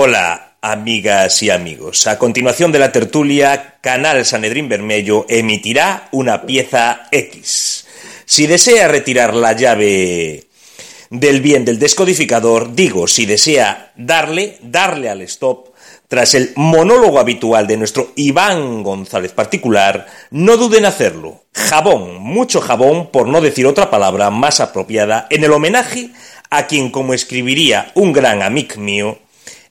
Hola, amigas y amigos. A continuación de la tertulia, Canal Sanedrín Bermello emitirá una pieza X. Si desea retirar la llave del bien del descodificador, digo, si desea darle, darle al stop, tras el monólogo habitual de nuestro Iván González particular, no duden en hacerlo. Jabón, mucho jabón, por no decir otra palabra más apropiada, en el homenaje a quien, como escribiría un gran amigo mío,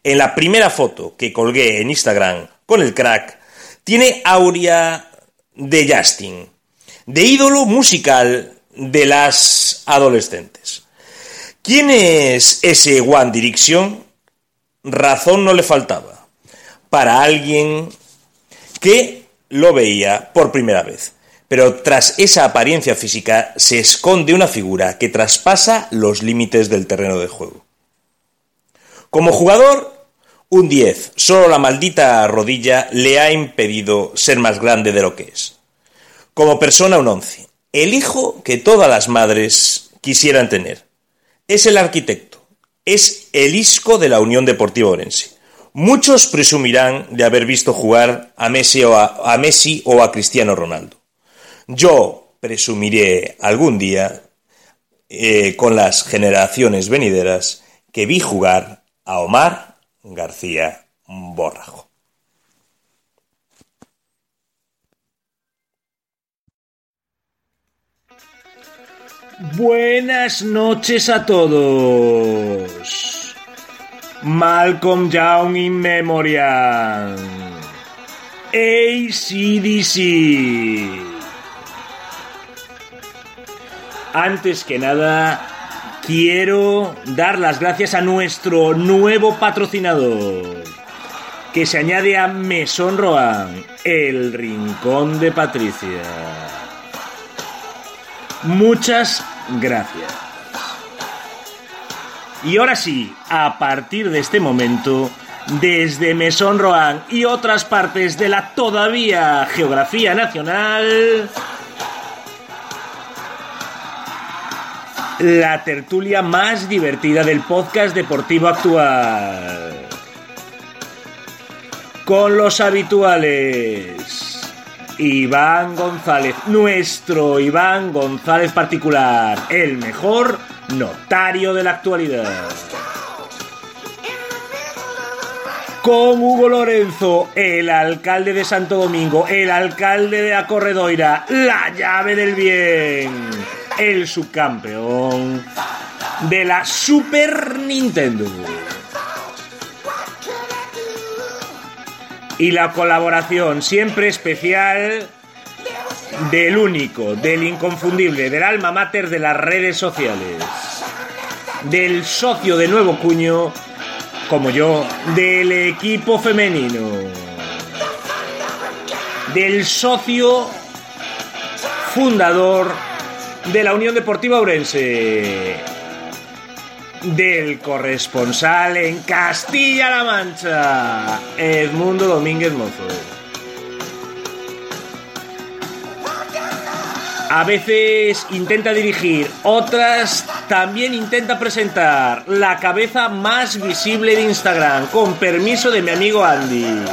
en la primera foto que colgué en Instagram con el crack, tiene aurea de Justin, de ídolo musical de las adolescentes. ¿Quién es ese One Direction? Razón no le faltaba. Para alguien que lo veía por primera vez. Pero tras esa apariencia física se esconde una figura que traspasa los límites del terreno de juego. Como jugador, un 10, solo la maldita rodilla le ha impedido ser más grande de lo que es. Como persona, un 11, el hijo que todas las madres quisieran tener. Es el arquitecto, es el isco de la Unión Deportiva Orense. Muchos presumirán de haber visto jugar a Messi o a, Messi o a Cristiano Ronaldo. Yo presumiré algún día, eh, con las generaciones venideras, que vi jugar a Omar García Borrajo. Buenas noches a todos. Malcolm Young in Memoriam. ACDC. Antes que nada, quiero dar las gracias a nuestro nuevo patrocinador, que se añade a Mesón Roan, el rincón de Patricia. Muchas gracias. Y ahora sí, a partir de este momento, desde Mesón Roan y otras partes de la todavía geografía nacional, la tertulia más divertida del podcast deportivo actual. Con los habituales. Iván González, nuestro Iván González particular, el mejor notario de la actualidad. Con Hugo Lorenzo, el alcalde de Santo Domingo, el alcalde de Acorredoira, la llave del bien, el subcampeón de la Super Nintendo. Y la colaboración siempre especial del único, del inconfundible, del alma mater de las redes sociales, del socio de nuevo cuño, como yo, del equipo femenino, del socio fundador de la Unión Deportiva Ourense, del corresponsal en Castilla-La Mancha, Edmundo Domínguez Mozo. A veces intenta dirigir, otras también intenta presentar la cabeza más visible de Instagram, con permiso de mi amigo Andy.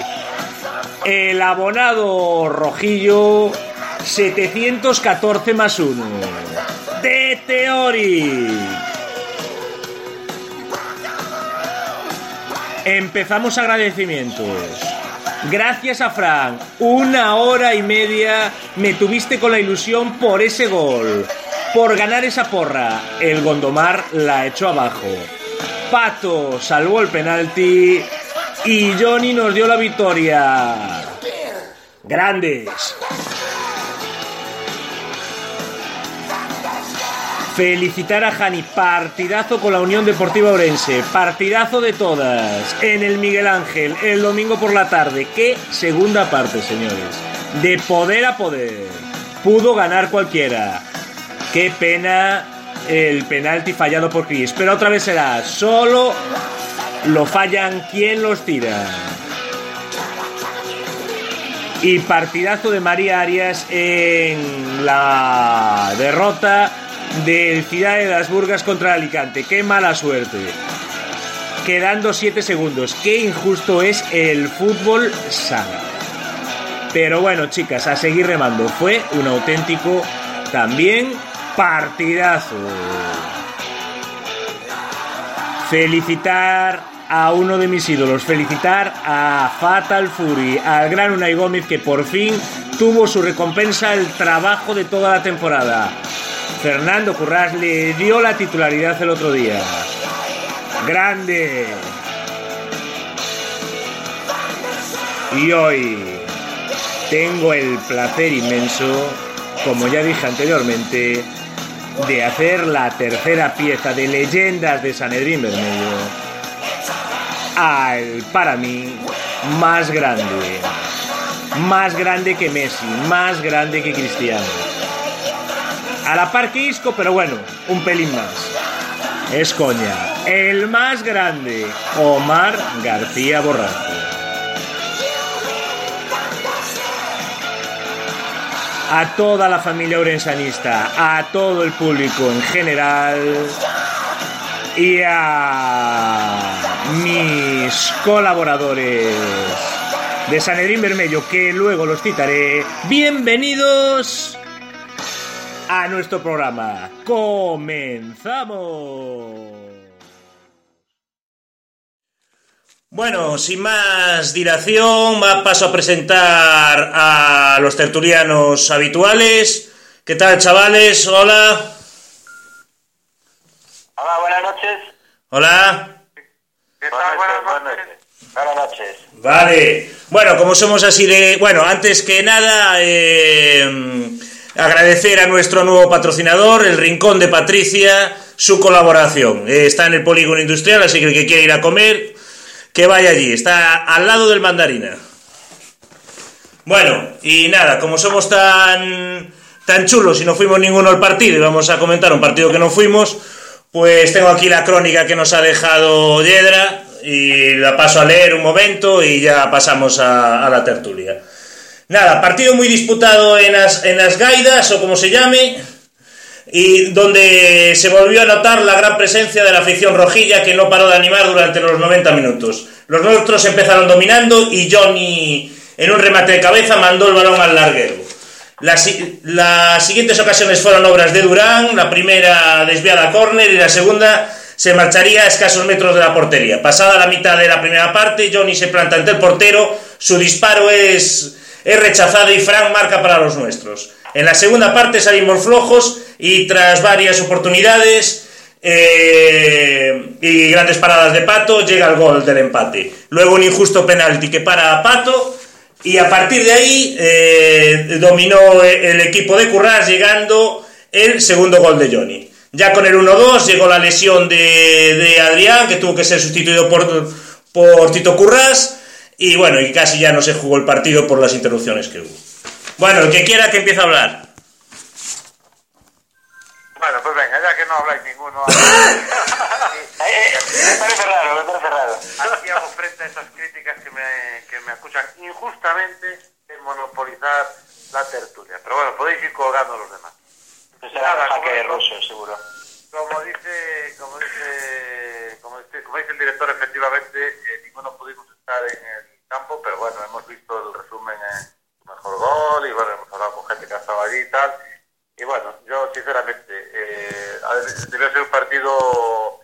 El abonado rojillo 714 más 1 de Theory. Empezamos agradecimientos. Gracias a Frank, una hora y media me tuviste con la ilusión por ese gol, por ganar esa porra. El Gondomar la echó abajo. Pato salvó el penalti y Johnny nos dio la victoria. Grandes. Felicitar a Jani, partidazo con la Unión Deportiva Orense, partidazo de todas, en el Miguel Ángel, el domingo por la tarde. Qué segunda parte, señores. De poder a poder. Pudo ganar cualquiera. Qué pena el penalti fallado por Chris. Pero otra vez será, solo lo fallan quien los tira. Y partidazo de María Arias en la derrota del Ciudad de las Burgas contra Alicante. ¡Qué mala suerte! quedando 7 segundos. Qué injusto es el fútbol sala. Pero bueno, chicas, a seguir remando. Fue un auténtico también partidazo. Felicitar a uno de mis ídolos, felicitar a Fatal Fury, al gran Unai Gómez que por fin tuvo su recompensa el trabajo de toda la temporada. Fernando Currás le dio la titularidad el otro día. Grande. Y hoy tengo el placer inmenso, como ya dije anteriormente, de hacer la tercera pieza de leyendas de Sanedrín Bermejo al, para mí, más grande. Más grande que Messi, más grande que Cristiano. A la par que Isco, pero bueno, un pelín más. Es coña. El más grande, Omar García Borrasco. a toda la familia orensanista, a todo el público en general y a mis colaboradores de Sanedrín Bermello, que luego los citaré. Bienvenidos a nuestro programa. ¡Comenzamos! Bueno, sin más dilación, paso a presentar a los tertulianos habituales. ¿Qué tal, chavales? Hola. Hola, buenas noches. Hola. ¿Qué tal? Buenas, noches. Buenas noches. Vale. Bueno, como somos así de... Bueno, antes que nada, eh, agradecer a nuestro nuevo patrocinador, el Rincón de Patricia, su colaboración. Eh, está en el polígono industrial, así que el que quiera ir a comer que vaya allí, está al lado del mandarina. Bueno, y nada, como somos tan, tan chulos y no fuimos ninguno al partido y vamos a comentar un partido que no fuimos, pues tengo aquí la crónica que nos ha dejado Yedra y la paso a leer un momento y ya pasamos a, a la tertulia. Nada, partido muy disputado en las, en las Gaidas o como se llame, y donde se volvió a notar la gran presencia de la afición rojilla que no paró de animar durante los 90 minutos. Los nuestros empezaron dominando y Johnny en un remate de cabeza mandó el balón al larguero. Las, las siguientes ocasiones fueron obras de Durán, la primera desviada a córner y la segunda se marcharía a escasos metros de la portería. Pasada la mitad de la primera parte, Johnny se planta ante el portero, su disparo es, es rechazado y Frank marca para los nuestros. En la segunda parte salimos flojos y tras varias oportunidades eh, y grandes paradas de Pato llega el gol del empate. Luego un injusto penalti que para Pato y a partir de ahí eh, dominó el equipo de Currás llegando el segundo gol de Johnny. Ya con el 1-2 llegó la lesión de, de, Adrián que tuvo que ser sustituido por, por Tito Currás y bueno, y casi ya no se jugó el partido por las interrupciones que hubo. Bueno, el que quiera que empiece a hablar. Bueno, pues venga, ya que no habláis ninguno. me parece raro, me parece raro. Aquí hago frente a esas críticas que me, que me acusan injustamente de monopolizar la tertulia. Pero bueno, podéis ir colgando los demás. Pues nada, jaque ruso, seguro. Como dice, como dice, como dice, como dice el director, efectivamente, eh, ninguno pudimos estar en el campo, pero bueno, hemos visto el resumen en mejor gol y bueno, hemos hablado con gente que ha estado allí y tal. Y bueno, yo sinceramente, eh, debió ser un partido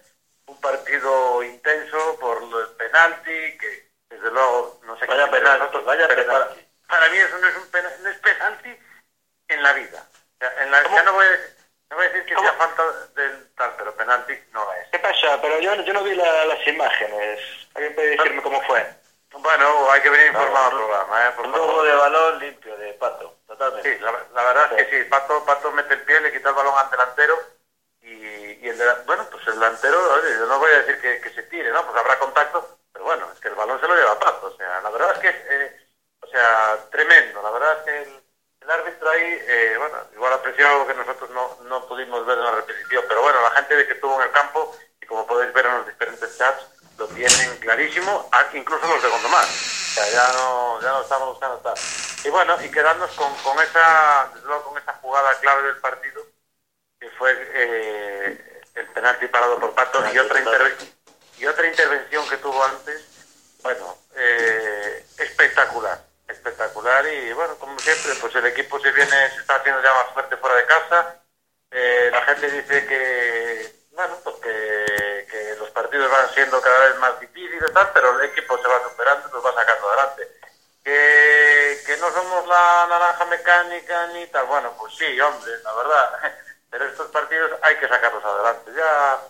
un partido intenso por el penalti, que desde luego no sé vaya qué penalti, nosotros, vaya pero penalti. Para, para, mí eso no es un penalti, no es penalti en la vida. O sea, en la, ya no voy, a, no voy a decir que ¿Cómo? sea falta del tal, pero penalti no es. ¿Qué pasa? Pero yo, yo no vi la- las imágenes. ¿Alguien puede decirme cómo fue? Bueno, hay que venir informado al programa, ¿eh? Por Un favor. de balón limpio, de pato, totalmente. Sí, la, la verdad es que sí, Pato, Pato mete el pie, le quita el balón al delantero y, y el dela- bueno, pues el delantero, yo no voy a decir que, que se tire, ¿no? Pues habrá contacto, pero bueno, es que el balón se lo lleva Pato, o sea, la verdad es que es, eh, o sea, tremendo, la verdad es que el, el árbitro ahí, eh, bueno, igual apreció algo que nosotros no, no pudimos ver en la repetición, pero bueno, la gente de que estuvo en el campo, y como podéis ver en los diferentes chats, lo tienen clarísimo, ah, incluso los de Gondomar. O sea, ya no, ya no estamos buscando tal. Y bueno, y quedarnos con, con esa, luego, con esa jugada clave del partido, que fue eh, el penalti parado por Pato y otra, y otra intervención que tuvo antes, bueno, eh, espectacular, espectacular y bueno, como siempre, pues el equipo se viene, se está haciendo ya más fuerte fuera de casa. Eh, la gente dice que, bueno, pues que, partidos van siendo cada vez más difíciles, tal, pero el equipo se va superando y los va sacando adelante. Que, que no somos la naranja mecánica ni tal, bueno, pues sí, hombre, la verdad, pero estos partidos hay que sacarlos adelante. Ya,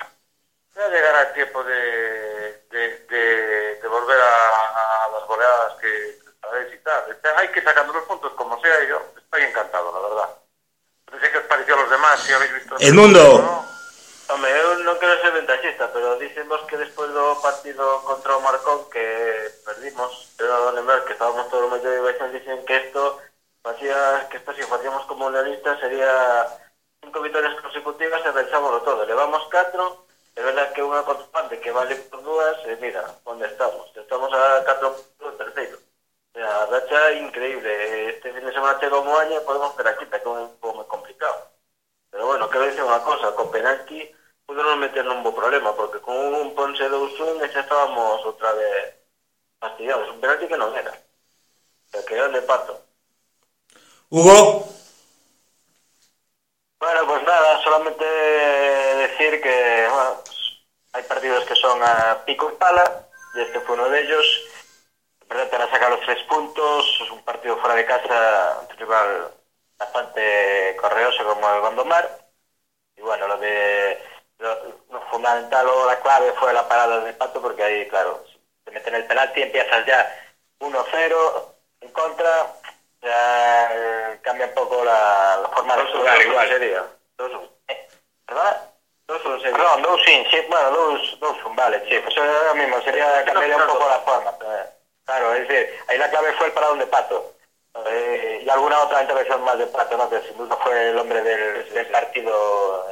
ya llegará el tiempo de, de, de, de volver a, a las goleadas que sabéis y tal. Hay que sacando los puntos como sea y yo estoy encantado, la verdad. No sé qué os pareció a los demás, si habéis visto... El mundo. ¿no? Home, eu non quero ser ventajista, pero dicemos que partido contra Marcón que perdimos, pero lembrar que estábamos todos os medios de Baixón dicen que esto facía, que esto si facíamos como lealistas sería cinco vitorias consecutivas e venchámoslo todo. Levamos catro, é verdad que unha constante que vale por dúas, e mira, onde estamos? Estamos a catro do terceiro. O sea, racha increíble. Este fin de semana chega e podemos ver que é un pouco moi complicado. Pero bueno, quero dicir unha cosa, co penalti puderon meter nun bo problema, porque con un Ponce 2-1 xa estábamos outra vez fastidiados. Un penalti que non era. O sea, que era de pato. Hugo, Bueno, pues nada, solamente decir que bueno, hay partidos que son a pico y pala, y este fue uno de ellos. para sacar los tres puntos, es un partido fuera de casa, un rival bastante correoso como el Gondomar. Y bueno, lo de lo, fundamental o la clave fue la parada de Pato, porque ahí, claro, te meten el penalti, empiezas ya 1-0 en contra, ya eh, cambia un poco la, la forma de jugar igual. Sería. Dos, eh, ¿Verdad? Dos un sería. No, dos sin, sí, bueno, dos, dos un, vale, sí, pues eso ahora mismo, sería cambiar un poco la forma. Claro, es decir, ahí la clave fue el parado de Pato. Eh, y alguna otra intervención más de Pato, ¿no? que sin duda fue el hombre del, del partido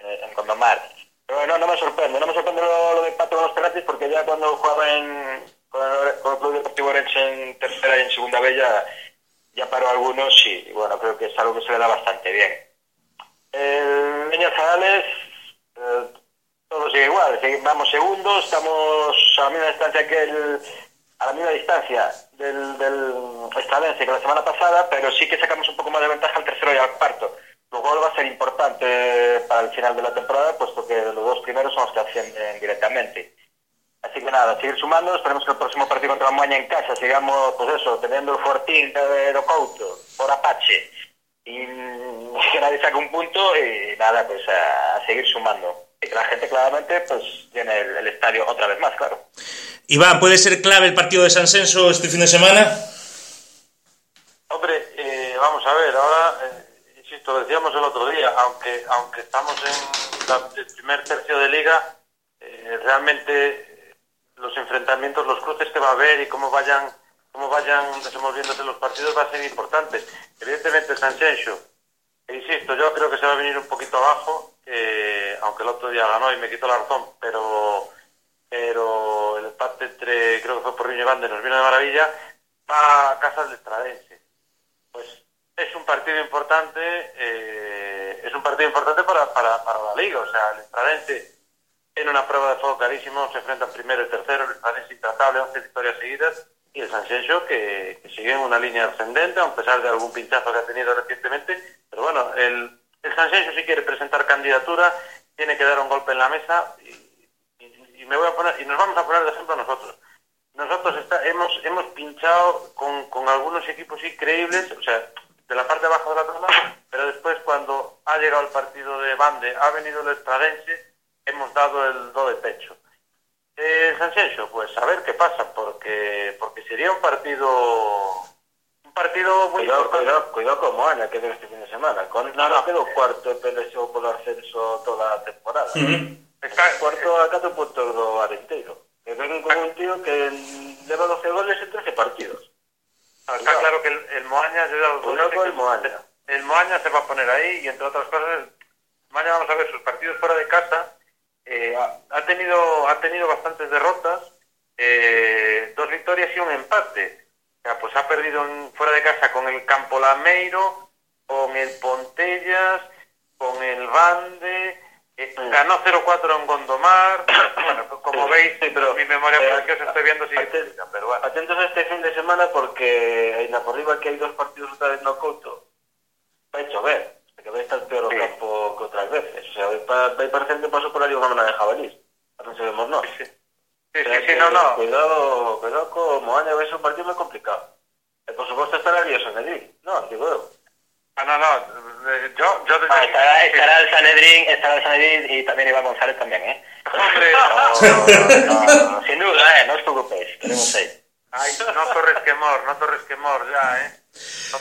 eh, en Condomar. Pero no, no me sorprende, no me sorprende lo, lo de Pato con los penaltis porque ya cuando jugaba en, con, el, con el Club Deportivo Orense en tercera y en segunda B ya, ya paró algunos y bueno, creo que es algo que se le da bastante bien. El eh, todo igual, vamos segundos, estamos a la misma distancia que el, a la misma distancia del, del Estradense que la semana pasada, pero sí que sacamos un poco más de ventaja al tercero y al cuarto. Lo cual va a ser importante para el final de la temporada, puesto que los dos primeros son los que ascienden directamente. Así que nada, seguir sumando, esperemos que el próximo partido contra la Moaña en casa sigamos, pues eso, teniendo el Fortín de Docouto por Apache y que nadie saque un punto y nada, pues a, a seguir sumando. Y que la gente claramente pues llene el, el estadio otra vez más, claro. Iván, ¿puede ser clave el partido de San Senso este fin de semana? Hombre, eh, vamos a ver, ahora, eh, insisto, lo decíamos el otro día, aunque aunque estamos en la- el primer tercio de liga, eh, realmente eh, los enfrentamientos, los cruces que va a haber y cómo vayan cómo vayan desenvolviéndose los partidos va a ser importantes. Evidentemente San Xenxo, e insisto, yo creo que se va a venir un poquito abajo, aunque el otro día ganó y me quitó la razón, pero pero el empate entre, creo que fue por Riño y Bande, nos vino de maravilla, va a casa del Estradense. Pues es un partido importante, eh, es un partido importante para, para, para la liga, o sea, el Estradense en una prueba de fuego clarísimo, se enfrentan primero y tercero, el Estradense intratable, 11 victorias seguidas, y el San que, sigue en una línea ascendente, a pesar de algún pinchazo que ha tenido recientemente, pero bueno, el, el San si quiere presentar candidatura, tiene que dar un golpe en la mesa, y, me voy a poner, y nos vamos a poner de ejemplo nosotros nosotros está- hemos hemos pinchado con, con algunos equipos increíbles, o sea, de la parte abajo de la tabla, pero después cuando ha llegado el partido de Bande, ha venido el Estradense, hemos dado el do de pecho. Eh, San Xenxo, pues a ver qué pasa, porque porque sería un partido un partido muy Cuidado, importante. cuidado, cuidado con Moana, que es este fin de semana. Con, no, no, quedó cuarto de PLSO por ascenso toda la temporada. Está- Cuarto a 4 puntos do Arenteiro. Que ven con un tío que lleva 12 goles en 13 partidos. No, está claro que el, el Moaña, ya os Cuidado con el Moaña. el Moaña se va a poner ahí y entre otras cosas, Moaña vamos a ver sus partidos fuera de casa. Eh, ha, tenido ha tenido bastantes derrotas, eh, dos victorias y un empate. O sea, pues ha perdido en- fuera de casa con el Campo Lameiro, con el Pontellas, con el Bande, Eh, ganó 0-4 en Gondomar. bueno, pues como Sí, veis, sí, pero, mi memoria eh, os estoy viendo sin aten- explica, pero bueno. Atentos a este fin de semana porque aí na por riba que hai dos partidos outra vez no Couto vai chover, que vai estar peor o Sí. campo que outras veces. O sea, vai, pa, vai parecer que pasou por ali unha mena de jabalís. Non sabemos nós. Sí, sí, O sea sí, sí, no, no. Cuidado, cuidado co Moaña, vai ser un partido moi complicado. E por suposto estará ali o Sanedrín. Non, digo eu. Ah, no, no. eh, Yo, yo desde Ah, estará, estará el Sanedrín, estará el Sanedrín y también Iván González también, ¿eh? Hombre, No, no, sin duda, ¿eh? No os preocupéis, tenemos ahí. ay, no torres quemor, no torres quemor ya, ¿eh? No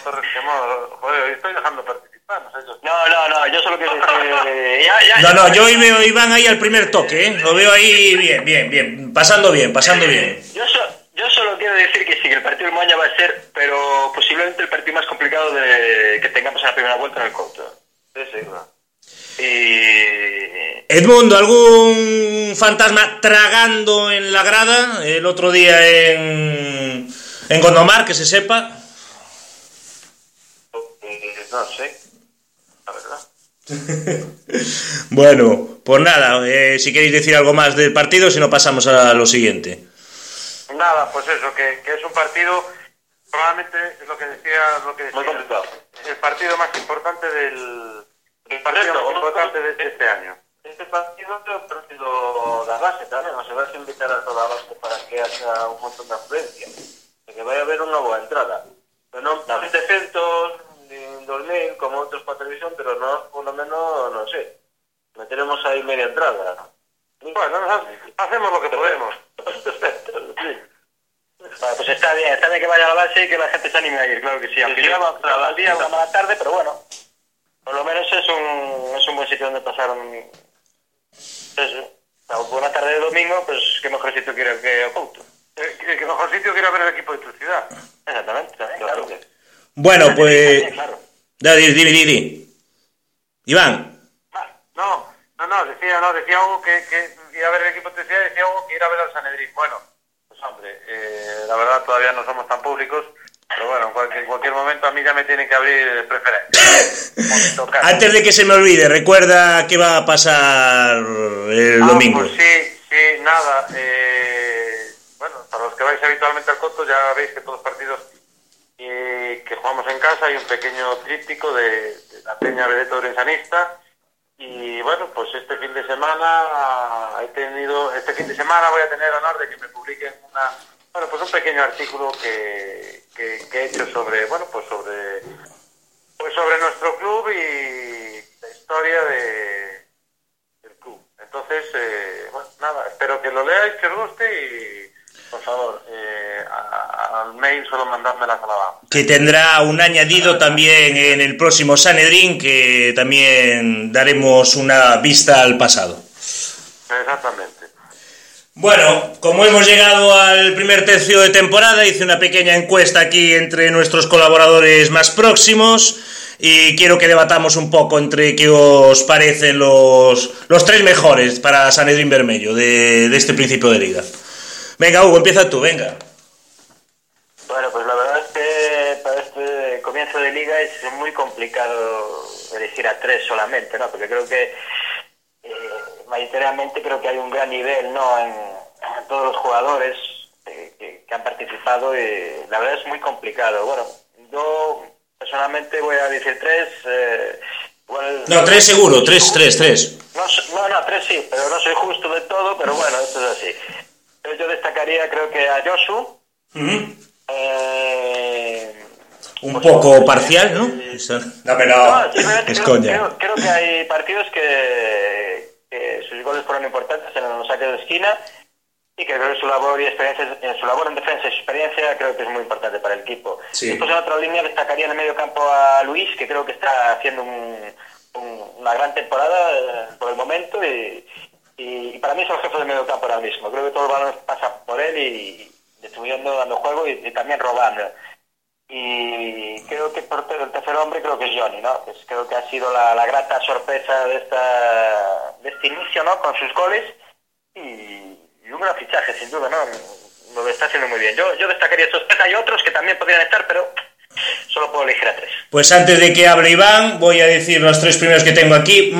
hoy estoy dejando participar, no sé yo. No, no, no, yo solo quiero decir... Ya, ya, No, no, yo hoy veo a Iván ahí al primer toque, ¿eh? Lo veo ahí bien, bien, bien. Pasando bien, pasando bien. Yo, so- yo solo quiero decir que sí, que el partido del Moña va a ser, pero posiblemente el partido más complicado de, que tengamos en la primera vuelta en el Couto. Sí, sí. Y... Edmundo, ¿algún fantasma tragando en la grada el otro día en, en Gondomar, que se sepa? Eh, non sei. A verdad. Bueno, pues nada, eh, si queréis decir algo más del partido, si no pasamos a lo siguiente. Nada, pues eso, que, que es un partido, probablemente es lo que decía, lo que decía, Muy complicado. el partido más importante del, el partido más ¿no? importante de este año. Este partido é o partido da base tamén, o sea, vas a invitar a toda a base para que haxa un montón de afluencia. Que vai haber unha boa entrada. Pero non 700, nin 2000, como outros para televisión, pero nós, por lo menos, non sei, meteremos aí media entrada. Bueno, hacemos lo que podemos. Sí. Bueno, pues está bien, está bien que vaya a la base y que la gente se anime a ir, claro que sí. Aunque sí, lleva claro. al día una mala tarde, pero bueno, por lo menos es un, es un buen sitio donde pasar un... Eso. Una buena tarde de domingo, pues qué mejor sitio que, que Couto. Eh, que, que mejor sitio quiero ver el equipo de tu ciudad. Exactamente, claro. Bueno, pues... Claro. Da, di, di, di, di. Iván, No, no, no, decía, no, decía algo que, que ir a ver el equipo de tu ciudad, decía algo que ir a ver al Sanedrín. Bueno, pues hombre, eh, la verdad todavía no somos tan públicos, pero bueno, en cualquier, en cualquier momento a mí ya me tienen que abrir preferencia. Antes de que se me olvide, recuerda qué va a pasar el Ah, domingo. pues sí, sí, nada. eh, bueno, para los que vais habitualmente al Coto ya veis que todos los partidos eh, que jugamos en casa hay un pequeño tríptico de, la Peña Vedeto Orensanista y bueno, pues este fin de semana he tenido, este fin de semana voy a tener honor de que me publiquen una, bueno, pues un pequeño artículo que he hecho sobre, bueno, pues sobre, pues sobre nuestro club y la historia de, del club. Entonces, eh, bueno, nada, espero que lo leáis, que os guste y, por favor, eh, a- al mail solo mandármelas a la que tendrá un añadido también en el próximo Sanedrín, que también daremos una vista al pasado. Exactamente. Bueno, como hemos llegado al primer tercio de temporada, hice una pequeña encuesta aquí entre nuestros colaboradores más próximos y quiero que debatamos un poco entre qué os parecen los, los tres mejores para Sanedrín Bermello de, de este principio de liga. Venga, Hugo, empieza tú, venga. Bueno, pues la verdad es que para este comienzo de liga es muy complicado elegir a tres solamente, ¿no? Porque creo que eh, mayoritariamente creo que hay un gran nivel, ¿no? En, en todos los jugadores eh, que, que han participado y la verdad es muy complicado. Bueno, yo personalmente voy a decir tres. eh, igual- No, tres seguro, tres, tres, tres. no, no, no, tres sí, pero no soy justo de todo, pero bueno, esto es así. Pero yo destacaría creo que a Josu. Eh, Un poco parcial, ¿no? No, pero no, es creo, coña. creo- creo que hay partidos que, que sus goles fueron importantes en los saques de esquina y que creo que su labor y experiencia, en su labor en defensa y su experiencia creo que es muy importante para el equipo. Sí. Después en otra línea destacaría en el medio campo a Luis, que creo que está haciendo un- un- una gran temporada eh, por el momento y, y para mí es el jefe del medio campo ahora mismo. Creo que todo el balón pasa por él y distribuyendo, dando juego y, también robando. Y creo que el tercer hombre creo que es Johnny, ¿no? Pues creo que ha sido la, grata sorpresa de esta de este inicio, ¿no? Con sus goles y, y un gran fichaje, sin duda, ¿no? Lo está haciendo muy bien. Yo, yo destacaría estos tres. Hay otros que también podrían estar, pero solo puedo elegir a tres. Pues antes de que hable Iván, voy a decir los tres primeros que tengo aquí.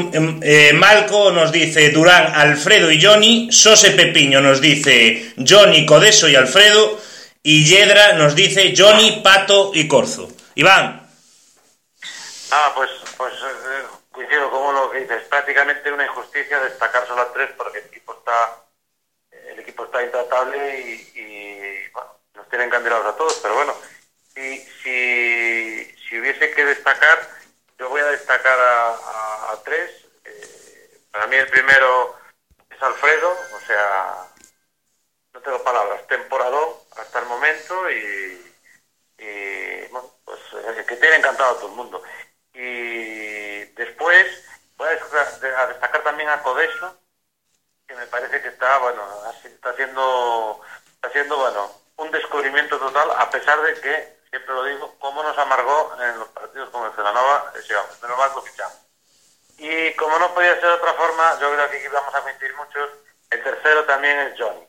Eh, Malco nos dice Durán, Alfredo y Johnny. Sose Pepiño nos dice Johnny, Codeso y Alfredo. Y Yedra nos dice Johnny, Pato y Corzo. Iván. Ah, pues, pues eh, coincido con lo que dices. Prácticamente una injusticia destacar solo a tres porque el equipo está, el equipo está intratable y, y bueno, nos tienen candidatos a todos. Pero bueno, si, si, si hubiese que destacar, yo voy a destacar a, tres. Eh, para mí el primero es Alfredo, o sea, no tengo palabras, temporadón hasta el momento y, y, pues que tiene encantado a todo el mundo. Y después voy a destacar, a destacar también a Codeso, que me parece que está, bueno, está haciendo, está haciendo, bueno, un descubrimiento total, a pesar de que, siempre lo digo, cómo nos amargó en los partidos con el Celanova ese hombre, menos mal lo fichamos. Y como no podía ser de otra forma, yo creo que aquí vamos a mentir muchos, el tercero también es Johnny.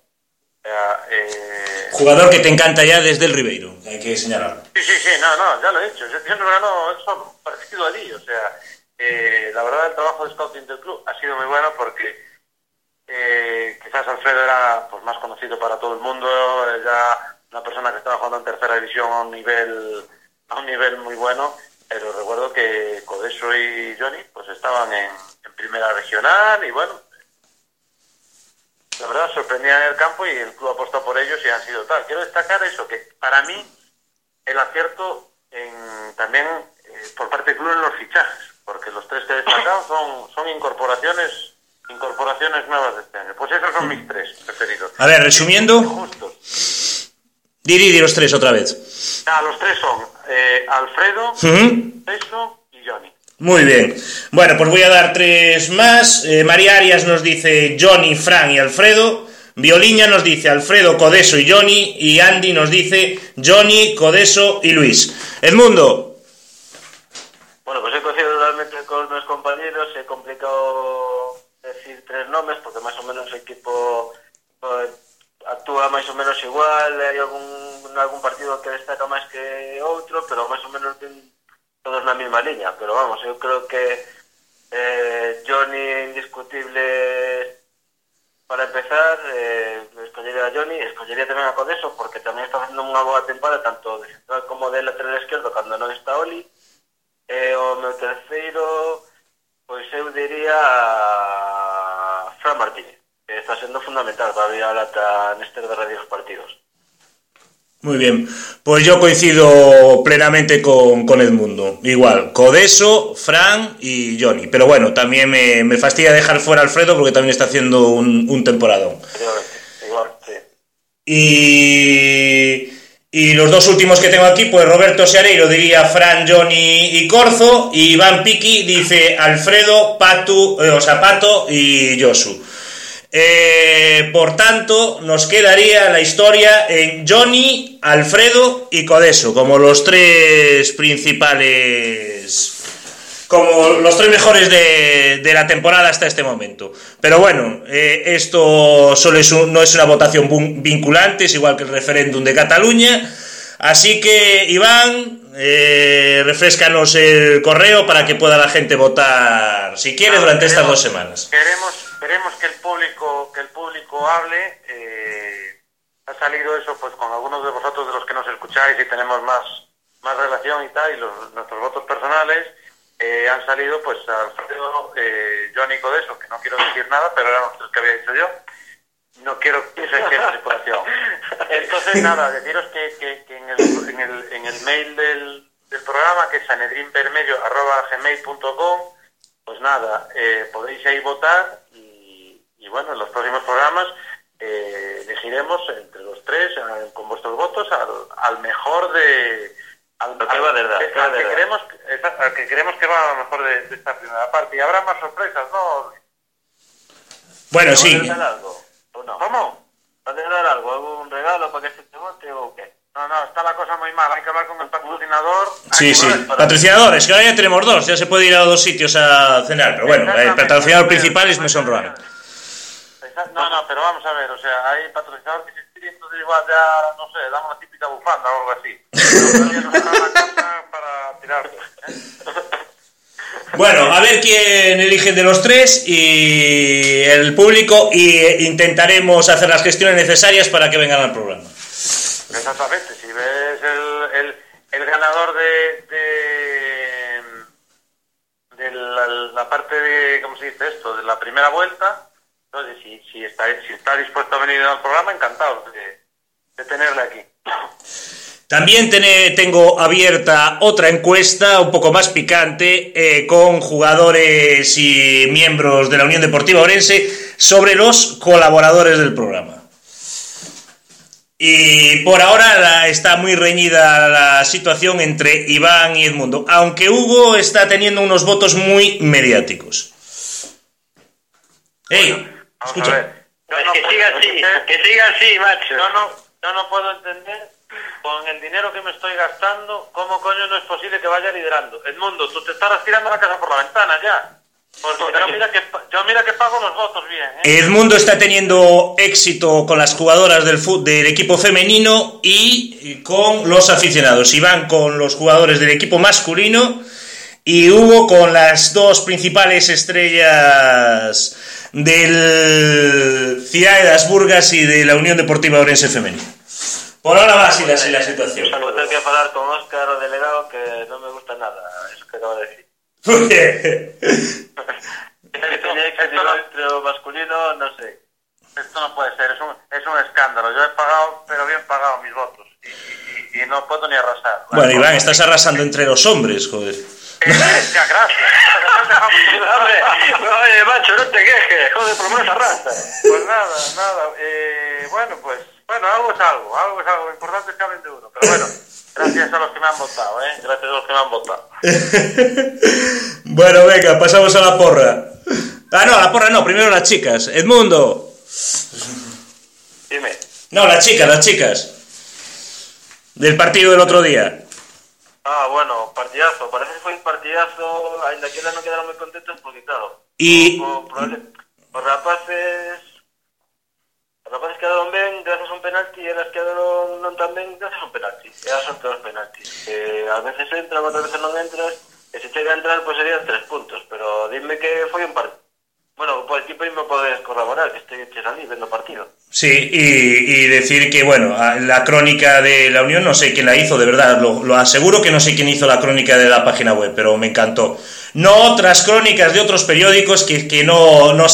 Sea, eh, Jugador que te encanta ya desde el Ribeiro, hay que señalarlo. Sí, sí, sí, no, no, ya lo he hecho. Yo siempre ganó eso parecido allí. O sea, eh, la verdad el trabajo de scouting del club ha sido muy bueno porque eh, quizás Alfredo era pues más conocido para todo el mundo, eh, ya una persona que estaba jugando en tercera división a un nivel a un nivel muy bueno, pero recuerdo que Codeso y Johnny pues estaban en, en primera regional y bueno, la verdad sorprendían en el campo y el club apostó por ellos y han sido tal. Quiero destacar eso, que para mí el acierto en, también eh, por parte del club en los fichajes, porque los tres que he destacado son, son incorporaciones incorporaciones nuevas de este año. Pues esos son mis tres preferidos. A ver, resumiendo, Justos. Diri, di los tres otra vez. Ah, los tres son eh, Alfredo. Peso y Johnny. Muy bien. Bueno, pues voy a dar tres más. Eh, María Arias nos dice Johnny, Fran y Alfredo. Violiña nos dice Alfredo, Codeso y Johnny. Y Andy nos dice Johnny, Codeso y Luis. Edmundo. Bueno, pues he coincidido totalmente con mis compañeros, he complicado decir tres nombres porque más o menos el equipo actúa máis ou menos igual, hai algún, algún partido que destaca máis que outro, pero máis ou menos ten todos na mesma liña, pero vamos, eu creo que eh, Johnny indiscutible para empezar, eh, escollería a Johnny, escollería tamén a Codeso, porque tamén está facendo unha boa temporada tanto de central como de lateral izquierdo, cando non está Oli, e eh, o meu terceiro, pois eu diría a Fran Martínez. Que está sendo fundamental para abrir a lata nestes derradeiros partidos. Muy bien. Pues yo coincido plenamente con, con Edmundo. Igual, Codeso, Fran y Johnny. Pero bueno, también me, me fastidia dejar fuera a Alfredo porque también está haciendo un, un temporadón. Igual, sí. Y, y los dos últimos que tengo aquí, pues Roberto Seareiro diría Fran, Johnny y Corzo. Y Iván Piki dice Alfredo, Patu, eh, o sea, Pato y Josu. Eh, por tanto, nos quedaría la historia en Johnny, Alfredo y Codeso, como los tres principales como los tres mejores de, de la temporada hasta este momento. Pero bueno, eh, esto solo es un- no es una votación vinculante, es igual que el referéndum de Cataluña. Así que, Iván, eh, refrescanos el correo para que pueda la gente votar, si quiere, Ah, durante estas dos semanas. Queremos, queremos que el público, hable. eh, ha salido eso pues con algunos de vosotros de los que nos escucháis y tenemos más, más relación y tal, y los, nuestros votos personales. eh, han salido pues Alfredo, eh, Johnny Codeso, que no quiero decir nada, pero eran los que había dicho yo. No quiero que se quede manipulación. Entonces, nada, deciros que, que- en, el, en, el, en el mail del, del programa, que es sanedrinvermello.gmail.com, pues nada, eh, podéis ahí votar y, bueno, en los próximos programas eh, elegiremos entre los tres, eh, con vuestros votos, al, al mejor de... Al, Lo que va de verdad, al- que al de que verdad. queremos, al que creemos que va a lo mejor de, de esta primera parte. Y habrá más sorpresas, ¿no? Bueno, sí. ¿Va a algo? ¿O no? ¿Cómo? ¿Va a regalar algo? ¿Algún regalo para que se te vote o qué? No, no, está la cosa muy mal. Hay que hablar con el patrocinador. Sí, sí. Patrocinadores, que ahora ya tenemos dos, ya se puede ir a dos sitios a cenar, pero bueno, el patrocinador principal es Mesón Roano. No, no, pero vamos a ver, o sea, hay patrocinador que se entonces igual ya, no sé, damos una típica bufanda o algo así. Para tirarlo. ¿eh? Bueno, a ver quién elige de los tres y el público y intentaremos hacer las gestiones necesarias para que vengan al programa. Exactamente, si ves el, el, el ganador de, de, de la, la parte de, ¿cómo se dice esto? De la primera vuelta, entonces si, si, está, si está dispuesto a venir al programa, encantado de, de tenerle aquí. También tengo abierta otra encuesta un poco más picante eh, con jugadores y miembros de la Unión Deportiva Orense sobre los colaboradores del programa. Y por ahora la- está muy reñida la situación entre Iván y Edmundo, aunque Hugo está teniendo unos votos muy mediáticos. ¡Ey! Vamos Escucha. a ver. Es no que puedo- siga así, que siga así, macho. Yo no, yo no puedo entender con el dinero que me estoy gastando cómo coño no es posible que vaya liderando. Edmundo, tú te estarás tirando la casa por la ventana ya. Porque yo mira que, yo mira que pago los votos bien. ¿eh? Edmundo está teniendo éxito con las jugadoras del, del equipo femenino y con los aficionados. Iván con los jugadores del equipo masculino y Hugo con las dos principales estrellas del Ciudad de las Burgas y de la Unión Deportiva Orense Femenina. Por ahora va así la, la situación. Ter que falar con Óscar, o delegado, que non me gusta nada eso que acaba de decir. Esto no- entre masculino, non sei. Esto no puede ser, es un, es un escándalo. Yo he pagado, pero bien pagado mis votos. Y, y- y- y no puedo ni arrasar. Bueno, Iván, estás arrasando entre los hombres, joder. Eh, ya, gracias. Dejamos- Hombre, oye, macho, non te quejes, joder, por lo menos arrastra. Pues nada, nada. Eh, bueno, pues, bueno, algo es algo, algo es algo. Lo importante es que hablen de uno. Pero bueno, gracias a los que me han votado, ¿eh? Gracias a los que me han votado. Bueno, venga, pasamos a la porra. Ah, no, la porra no, primero las chicas. Edmundo. Dime. No, las chicas, las chicas. Del partido del otro día. Ah, bueno, partidazo. Parece que foi un partidazo, ainda que non quedaron moi contentas porque, claro, Y- o, probable, os rapaces os rapaces quedaron ben gracias a un penalti e elas quedaron non tan ben gracias a un penalti. E elas son todos penaltis. Que a veces entran, outras veces non entras, e se chega a entrar, pois serían tres puntos. Pero dime que foi un partido. Bueno, por ti me podes corroborar que esteches ali vendo o partido. Sí, y, y decir que, bueno, la crónica de la Unión, no sé quién la hizo, de verdad, lo, lo aseguro que no sé quién hizo la crónica de la página web, pero me encantó. No otras crónicas de otros periódicos que, que no, no,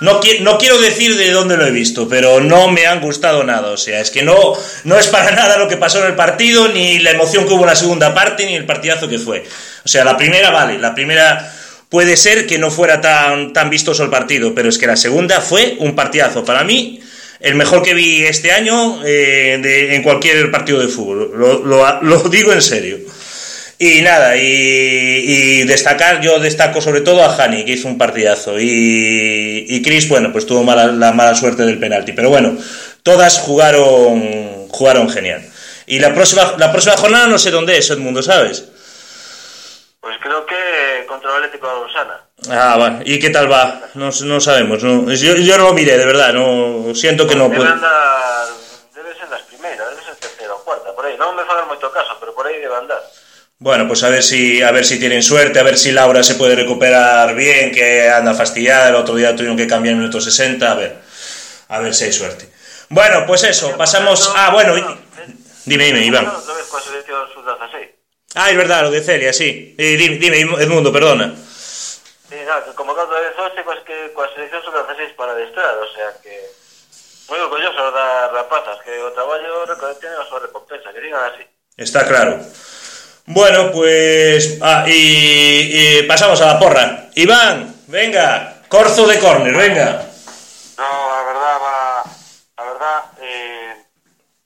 no, no quiero decir de dónde lo he visto, pero no me han gustado nada. O sea, es que no, no es para nada lo que pasó en el partido, ni la emoción que hubo en la segunda parte, ni el partidazo que fue. O sea, la primera, vale, la primera puede ser que no fuera tan, tan vistoso el partido, pero es que la segunda fue un partidazo. Para mí, el mejor que vi este año eh, de- en cualquier partido de fútbol. Lo, lo- lo digo en serio. Y nada, y, y destacar, yo destaco sobre todo a Hani, que hizo un partidazo. Y, y Chris, bueno, pues tuvo mala- la mala suerte del penalti. Pero bueno, todas jugaron, jugaron genial. Y la próxima, la próxima jornada no sé dónde es, Edmundo, ¿sabes? Pois creo que contra o Atlético de Lausana. Ah, bueno, ¿y qué tal va? No, no sabemos. No, yo, yo no lo miré, de verdad. No siento que no Debe puedo. andar, debe ser das primeiras, debe ser terceira ou cuarta, por aí. Non me fagan moito caso, pero por aí debe andar. Bueno, pues a ver si a ver si tienen suerte, a ver si Laura se puede recuperar bien, que anda fastidiada. El otro día tuvieron que cambiar en el minuto 60. A ver, a ver si hay suerte. Bueno, pues eso, pasamos. Ah, bueno, dime, dime, Iván. Outra vez coa selección sub-16. Ah, es verdad, lo de Celia, sí. Eh, dime, dime, Edmundo, perdona. Sí, no, que como causa de Zoche, coas que coa selección sub-16 para adestrar, o sea que... Moi orgulloso das rapazas, que o traballo tiene a súa recompensa, que digan así. Está claro. Bueno, pues. Ah, y, y pasamos a la porra. Iván, venga, corzo de córner, venga. No, la verdad, va, la verdad, eh,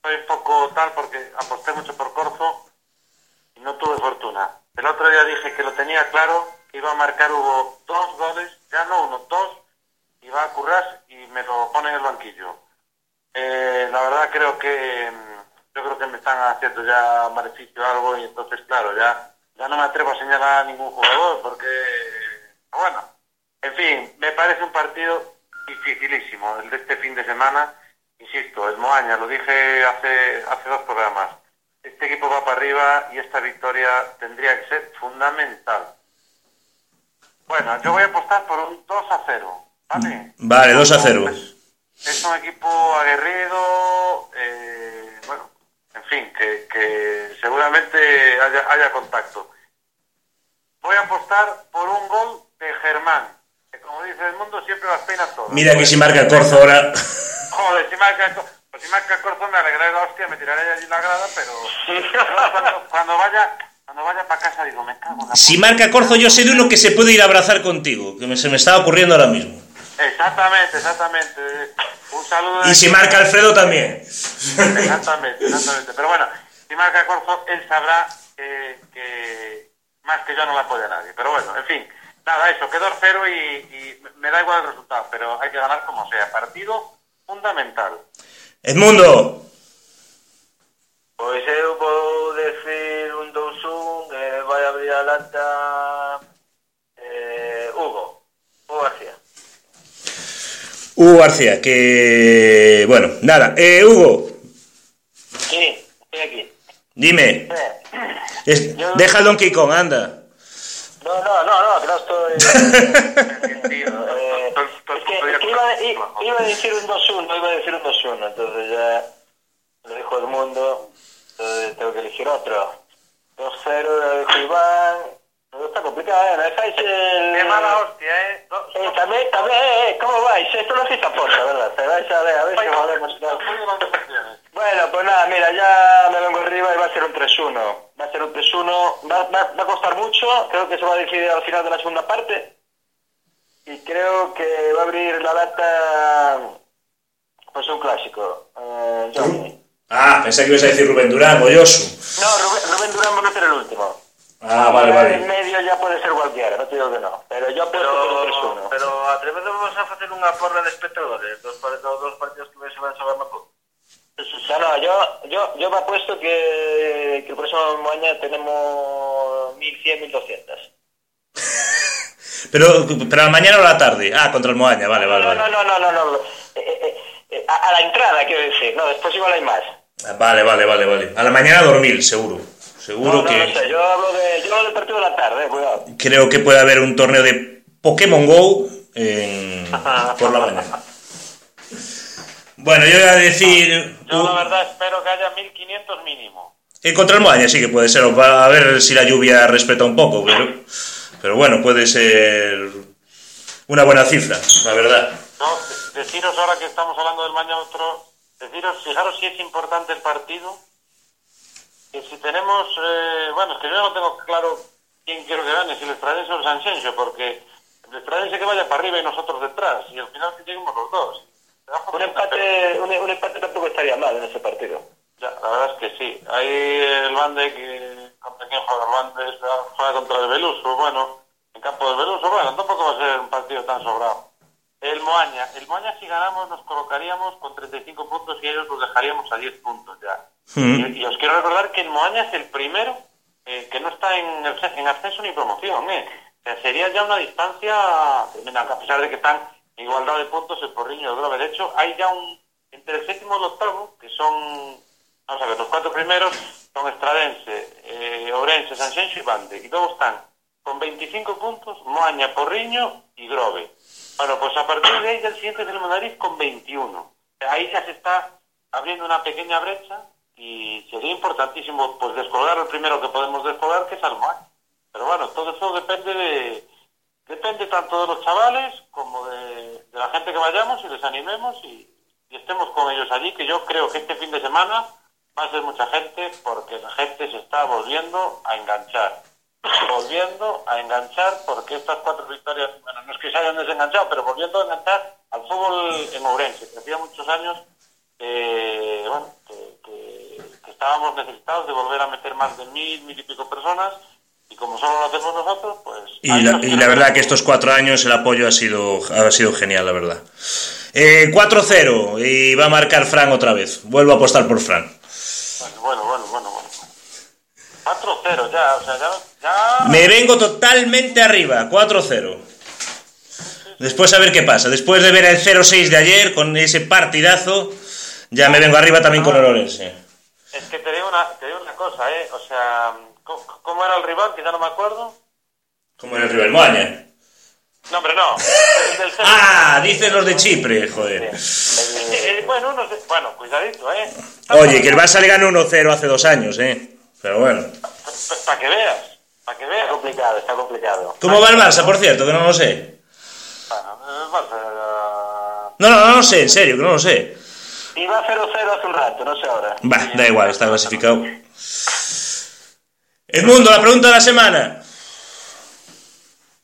soy un poco tal porque aposté mucho por Corzo y no tuve fortuna. El otro día dije que lo tenía claro, iba a marcar Hugo dos goles, ya no uno, dos, y va a currar y me lo pone en el banquillo. Eh, la verdad creo que mm, yo creo que me están haciendo ya maleficio algo y entonces claro ya ya no me atrevo a señalar a ningún jugador porque bueno en fin me parece un partido dificilísimo el de este fin de semana insisto el Moaña lo dije hace hace dos programas este equipo va para arriba y esta victoria tendría que ser fundamental. Bueno, yo voy a apostar por un 2 a 0, ¿vale? Vale, 2 a 0. Es, un equipo aguerrido, eh, bueno, en fin, que, que seguramente haya, haya contacto. Voy a apostar por un gol de Germán, que como dice el mundo siempre las peinas todas. Mira que si marca el Corzo ahora. Joder, si marca el Corzo, pues si marca el Corzo me alegraré la hostia, me tiraré allí la grada, pero cuando, cuando vaya cuando vaya para casa digo, me cago en la Si marca Corzo, yo sé de uno que se puede ir a abrazar contigo, que me- se me estaba ocurriendo ahora mismo. Exactamente, exactamente. Un saludo. Y si marca Alfredo también. Exactamente, exactamente. Pero bueno, si marca Corzo, él sabrá que, que más que yo no la apoya nadie. Pero bueno, en fin, nada, eso, quedó cero y, y me da igual el resultado, pero hay que ganar como sea. Partido fundamental. Edmundo, Pois eu vou decir un 2-1 que vai abrir a lata eh, Hugo. Hugo García. Hugo García, que... Bueno, nada. Eh, Hugo, Sí, estoy aquí. dime. Eh, Es- Deja el Donkey Kong, anda. No, no, no, no, que no estoy... Eh, es que, es que iba, iba a decir un 2-1, iba a decir un 2-1, entonces ya lo dijo el mundo, entonces tengo que elegir otro. 2-0, lo dijo Iván, pero está complicado, ¿eh? ¿Me dejáis el... Qué mala hostia, ¿eh? No, Eh, también, también, eh, ¿cómo vais? Esto lo hacéis a posta, ¿verdad? Te vais a ver, a ver si podemos... Bueno, pues nada, mira, ya me vengo arriba y va a ser un 3-1. Va a ser un 3-1, va, va- va a costar mucho, creo que se va a decidir al final de la segunda parte. Y creo que va a abrir la lata, pues un clásico. Eh, Johnny. Ah, pensé que ibas a decir Rubén Durán o Josu. No, Rubén, Rubén Durán va a ser el último. Ah, vale, Ya En vale. medio ya puede ser cualquiera, no te digo que no. Pero yo un 3-1. pero atrevedemos a facer unha porra de espectadores dos, par- dos, dos partidos que se van a Macón. No, no, yo, yo, yo me apuesto que, que el próximo año tenemos 1100, 1200. Pero, pero a la mañana o a la tarde. Ah, contra el Moaña, vale, vale, No, no, vale. no, no, no, no. Eh, eh, eh, a, a la entrada, quiero decir. No, después igual hay más. Ah, Vale, vale, vale, vale. A la mañana a dormir, seguro. Seguro No, no, que... no sé, yo hablo, de, yo hablo del partido de la tarde, eh, cuidado. Creo que puede haber un torneo de Pokémon Go en- por la mañana. Bueno, yo voy a decir... Yo la verdad espero que haya 1500 mínimo. En contra el Moaña sí que puede ser. A ver si la lluvia respeta un poco, pero, pero bueno, puede ser una buena cifra, la verdad. No, de- deciros ahora que estamos hablando del mañana otro, deciros, fijaros si es importante el partido, que si tenemos, eh, bueno, es que yo no tengo claro quién quiero que gane, si el Estradense o el Sanxenxo, porque el Estradense que vaya para arriba y nosotros detrás, y al final que lleguemos los dos. Un empate, un, un empate tampoco estaría mal en ese partido. Ya, la verdad es que sí. Ahí el Bande, que contra quién juega el Bande, juega contra el Beluso, bueno, en campo del Beluso, bueno, tampoco va a ser un partido tan sobrado. El Moaña, el Moaña si ganamos nos colocaríamos con 35 puntos y ellos los dejaríamos a 10 puntos ya. Mm. Y, y os quiero recordar que el Moaña es el primero eh, que no está en, en ascenso ni promoción, ¿eh? O sea, sería ya una distancia tremenda, a pesar de que están en igualdad de puntos el Porriño y el Grove. De hecho, hay ya un, entre el séptimo y el octavo, que son, vamos a ver, los cuatro primeros son Estradense, eh, Ourense, Sanxenxo y Bande. Y luego están con 25 puntos Moaña, Porriño y Grove. Bueno, pues a partir de ahí del siguiente el Madrid con 21. Ahí ya se está abriendo una pequeña brecha y sería importantísimo pues descolgar el primero que podemos descolgar, que es al Moaña. Pero bueno, todo eso depende de depende tanto de los chavales como de, la gente que vayamos y les animemos y estemos con ellos allí, que yo creo que este fin de semana va a ser mucha gente porque la gente se está volviendo a enganchar. Volviendo a enganchar porque estas cuatro victorias, bueno, no es que se hayan desenganchado, pero volviendo a enganchar al fútbol en Ourense, que hacía muchos años que, bueno, que, que- que estábamos necesitados de volver a meter más de mil, mil y pico personas y como solo lo hacemos nosotros, pues... Y la verdad que estos cuatro años el apoyo ha sido, ha sido genial, la verdad. Eh, 4-0 y va a marcar Fran otra vez. Vuelvo a apostar por Fran. Bueno, bueno, bueno, bueno. bueno. 4-0 ya, o sea, ya... ya... Me vengo totalmente arriba, 4-0. Después a ver qué pasa. Después de ver el 0-6 de ayer con ese partidazo, ya me vengo arriba también con el Orense. Es que te digo, una, te digo una cosa, ¿eh? O sea, ¿cómo, cómo era el rival? Que ya no me acuerdo. Como en el rival Moaña. No, hombre, no. El del. Ah, dicen los de Chipre, joder. Eh, eh, bueno, no sé. Bueno, cuidadito, ¿eh? Oye, que el Barça le ganó 1-0 hace dos años, ¿eh? Pero bueno. Para que veas. Para que Está veas. complicado, está complicado. ¿Cómo va el Barça, por cierto? Que no lo sé. Bueno, el Barça, No, no, no lo sé, en serio, que no lo sé. Iba 0-0 hace un rato, no sé ahora. Va, da igual, está clasificado. Edmundo, la pregunta de la semana.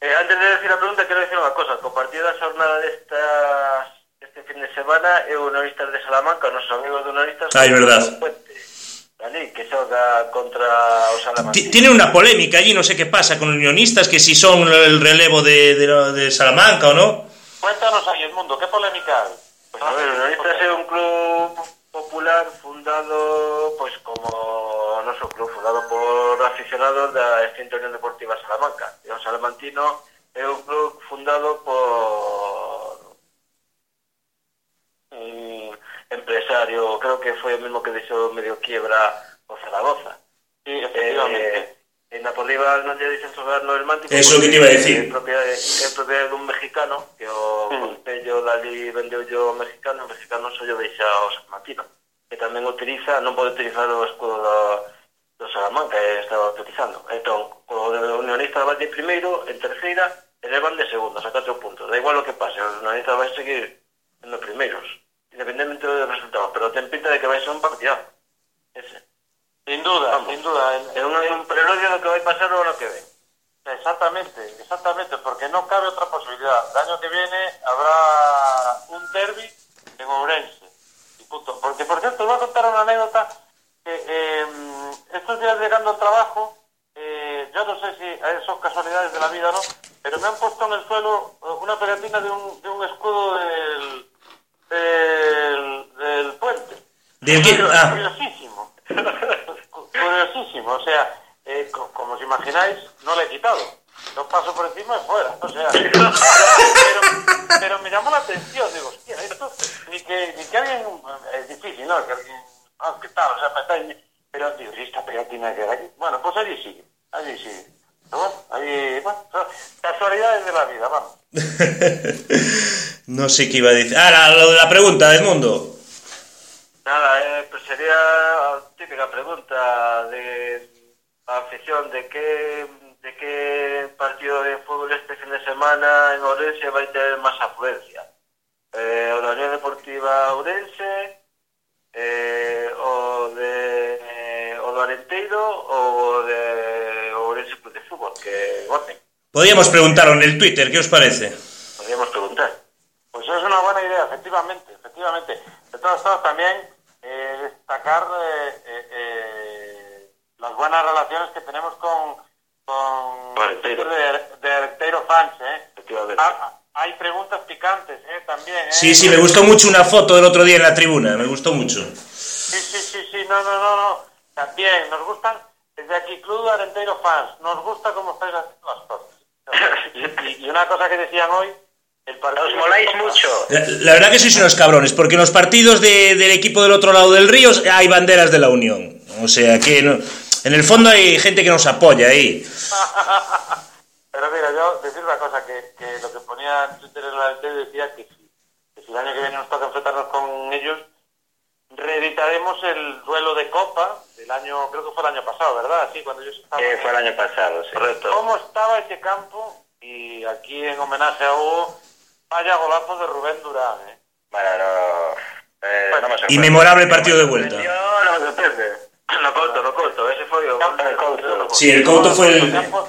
Eh, antes de decir la pregunta, quiero decir una cosa. Compartido la jornada de estas, este fin de semana, eu Unionistas de Salamanca, os nosos amigos de Unionistas... Ah, é verdad. Ali, que xoga contra o Salamanca. Ti- Tiene una polémica allí, no sé qué pasa con unionistas, que si son el relevo de, de- de Salamanca o no. Cuéntanos ahí, Edmundo, ¿qué polémica hay? Pues a ver, Unionistas é un club popular fundado, pois como o noso club, fundado por aficionados da extinta Unión Deportiva Salamanca. E o Salamantino é un club fundado por que foi o mesmo que deixou medio quiebra o Zaragoza. Sí, efectivamente. Eh, eh en Apoliva non lle dixen xogar no el Eso que te iba a decir. É propiedade, é propiedade dun mexicano, que o mm. Concello dali vendeu yo ao mexicano, o mexicano só yo deixa ao San Martino, que tamén utiliza, non pode utilizar o escudo da, do Salamanca, que estaba utilizando. Entón, o unionista vai de primeiro, en terceira, e levan de segundo, a 4 puntos. Da igual o que pase, o unionista vai seguir sendo primeiros. Independentemente dos resultados pero ten pinta de que vai ser un partidazo ese Sin duda, Vamos. sin duda. É un, é un preludio do que vai pasar o ano que ven Exactamente, exactamente, porque no cabe otra posibilidad. El año que viene habrá un derby en Ourense. Y punto. Porque, por cierto, voy a contar una anécdota que eh, estos días llegando al trabajo, eh, yo no sé si son casualidades de la vida o no, pero me han puesto en el suelo eh, una pegatina de un, de un escudo del, del, del puente. Ah. Curiosísimo. Cu- Curiosísimo, o sea, eh, co- como os imagináis, no le he quitado. Lo paso por encima y fuera. O sea, pero, pero- me llamó la atención. Digo, hostia, esto, ni que, ni que alguien, eh, es difícil, ¿no? Que alguien, ah, ¿qué tal? O sea, me está, pero digo, si esta pegatina queda aquí. Bueno, pues allí sigue, allí sigue. Pero bueno, ahí, bueno, casualidades de la vida, vamos. no sé qué iba a decir. Ah, la, lo de la pregunta, Edmundo. Nada, eh, pues sería la típica pregunta de la afición de qué, de qué partido de fútbol este fin de semana en Ourense va a tener más afluencia. Eh, o la Unión Deportiva Ourense, eh, o de eh, o Arenteiro ou de Ourense Club de Fútbol, que voten. Podríamos preguntarlo en el Twitter, ¿qué os parece? Podríamos preguntar. Pues es una buena idea, efectivamente, efectivamente. De todos modos, también eh, destacar eh, eh, eh, las buenas relaciones que tenemos con, con Arteiro. de, de Arteiro fans, ¿eh? Efectivamente. Ah, hay preguntas picantes, ¿eh? También, ¿eh? Sí, sí, me gustó mucho una foto del otro día en la tribuna, me gustó mucho. Sí, sí, sí, sí, no, no, no, no. También, nos gustan, desde aquí, Club de Arenteiro Fans, nos gusta cómo estáis haciendo las cosas. Y, y una cosa que decían hoy. Os moláis mucho. La, la verdad que sois unos cabrones, porque en los partidos de- del equipo del otro lado del río hay banderas de la Unión. O sea que no- en el fondo hay gente que nos apoya ahí. Pero mira, yo decir una cosa, que, que lo que ponía en Twitter en la decía que si, que si el año que viene nos toca enfrentarnos con ellos, reeditaremos el duelo de Copa del año, creo que fue el año pasado, ¿verdad? Sí, cuando ellos estaban... Eh, fue el año pasado, sí. Correcto. ¿Cómo estaba ese campo? Y aquí en homenaje a Hugo, vaya golazo de Rubén Durán, ¿eh? Bueno, no, eh, no me sorprende. Y memorable partido de vuelta. Yo no me sorprende. No corto, no corto, ese foi o Campo- el Couto. Sí, el Couto fue el- campo-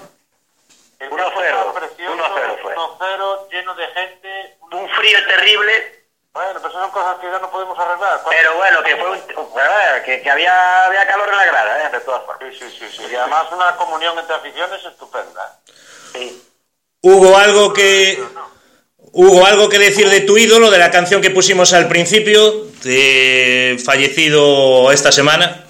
el 1-0, campo estaba precioso, 1-0 fue. 1-0, lleno de gente. Un frío terrible, Bueno, pero esas son cosas que ya no podemos arreglar. pero bueno, que fue un, bueno, que, que había, había calor en la grada, ¿eh? de todas formas. Sí, sí, sí, sí. Y además una comunión entre aficiones estupenda. Sí. Hubo algo que hubo algo que decir de tu ídolo, de la canción que pusimos al principio, de fallecido esta semana.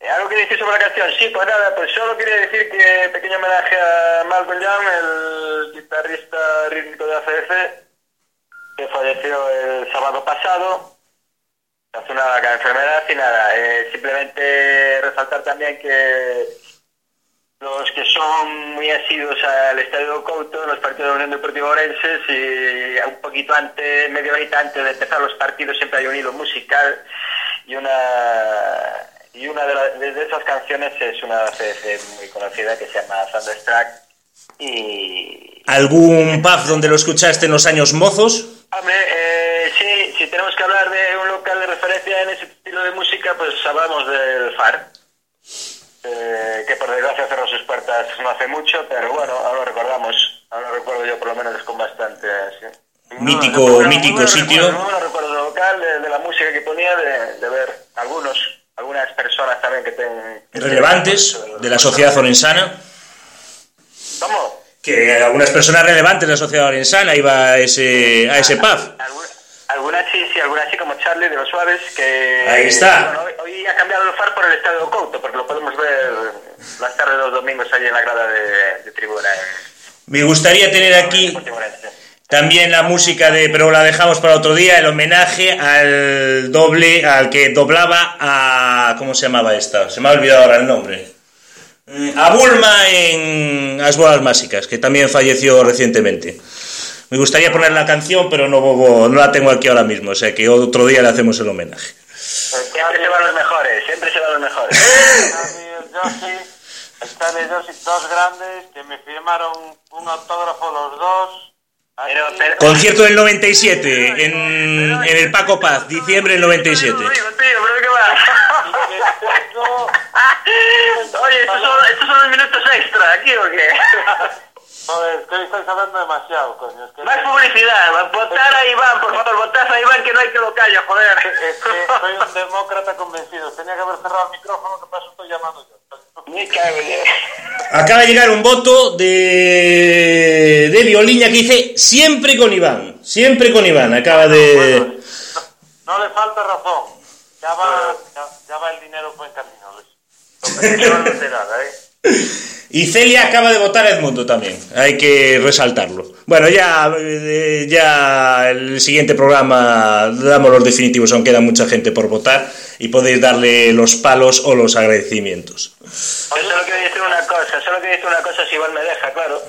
Eh, ¿Algo que decir sobre la canción? Sí, pues nada, pues solo quería decir que pequeño homenaje a Malcolm Young, el guitarrista rítmico de ACF, que falleció el sábado pasado. hace una enfermedad y nada. Eh, simplemente resaltar también que los que son muy asiduos al Estadio Couto, los partidos de la Unión Deportiva Orense, y un poquito antes, medio horita antes de empezar los partidos siempre hay un hilo musical y una y una de, de esas canciones es una CDC muy conocida que se llama Thunderstruck y... ¿Algún pub donde lo escuchaste en los años mozos? Hombre, eh, sí, si tenemos que hablar de un local de referencia en ese estilo de música, pues hablamos del FAR. Eh, que por desgracia cerró sus puertas no hace mucho, pero bueno, ahora lo recordamos. Ahora lo recuerdo yo por lo menos con bastante... Sí. Mítico, No, no, mítico no, sitio. No, no recuerdo local, de, de la música que ponía, de, de ver algunos, algunas personas también que ten, que Relevantes de la sociedad orensana. ¿Cómo? Que algunas personas relevantes de la sociedad orensana iba a ese, a ese pub. Alguna- Algunas sí, sí, algunas sí, como Charlie de los Suaves, que... Ahí está. Bueno, hoy, ha cambiado el FAR por el Estadio Couto, porque lo podemos las tardes de los domingos ahí en la grada de, de tribuna. en- Me gustaría tener aquí también la música de, pero la dejamos para otro día, el homenaje al doble, al que doblaba a, ¿cómo se llamaba esta? Se me ha olvidado ahora el nombre. Eh, A Bulma en Las Bolas Mágicas, que también falleció recientemente. Me gustaría poner la canción, pero no, no la tengo aquí ahora mismo, o sea que otro día le hacemos el homenaje. Siempre se van los mejores, siempre se van los mejores. Xavi, el Josi, el Xavi y el Josi, dos grandes que me firmaron un autógrafo los dos. Pero, pero- Concierto del 97, en, en el Paco Paz, diciembre del 97. Tío, tío, pero ¿qué va? Y que tengo... Oye, estos son, estos son los minutos extra, ¿aquí o qué? Joder, es que estáis hablando demasiado, coño. Es que, Más publicidad, votar a Iván, por favor, votad a Iván que no hay que lo calla, joder. es que soy un demócrata convencido. Tenía que haber cerrado el micrófono, que para eso estoy llamando yo. Acaba de llegar un voto de, de Violiña que dice siempre con Iván, siempre con Iván. Acaba Bueno, de... no, no le falta razón. Ya va, ya, ya va el dinero buen camino, Luis. Competición alterada, ¿eh? Y Celia acaba de votar a Edmundo también, hay que resaltarlo. Bueno, ya, eh, ya el siguiente programa damos los definitivos, aunque queda mucha gente por votar, y podéis darle los palos o los agradecimientos. Yo solo quiero decir una cosa, solo quiero decir una cosa si Iván me deja, claro.